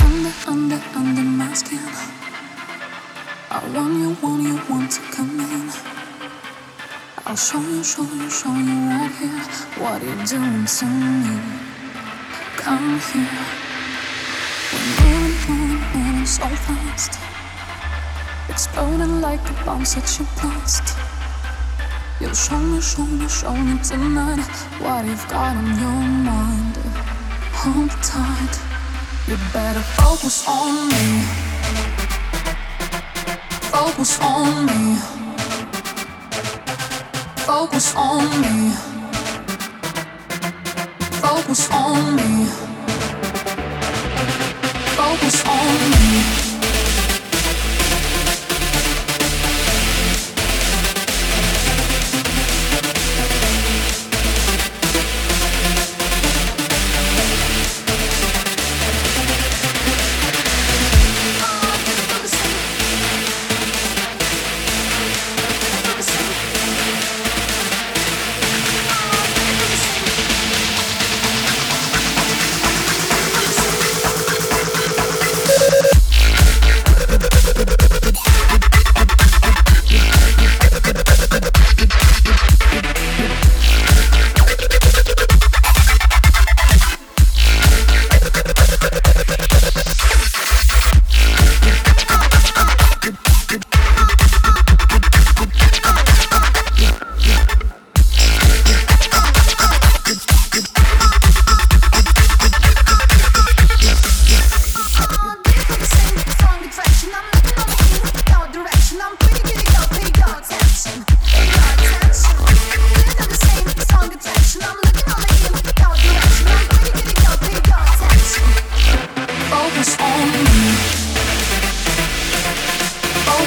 under, under, under my skin. I want you, want you, want to come in. I'll show you, show you, show you right here what you're doing to me. Come here. We're moving, so fast. Exploding like the bombs that you blast. You'll show me, show me, show me tonight what you've got on your mind. Hold tight. You better focus on me. Focus on me. Focus on me. Focus on me. Focus on me.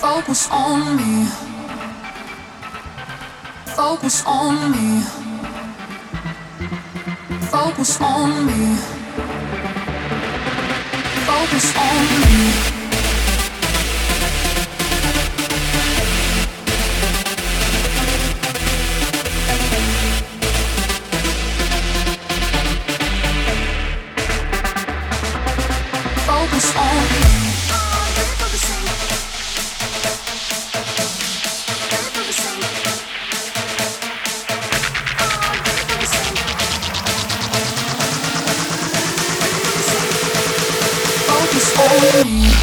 Focus on me. Focus on me. Focus on me. Focus on me. Yeah.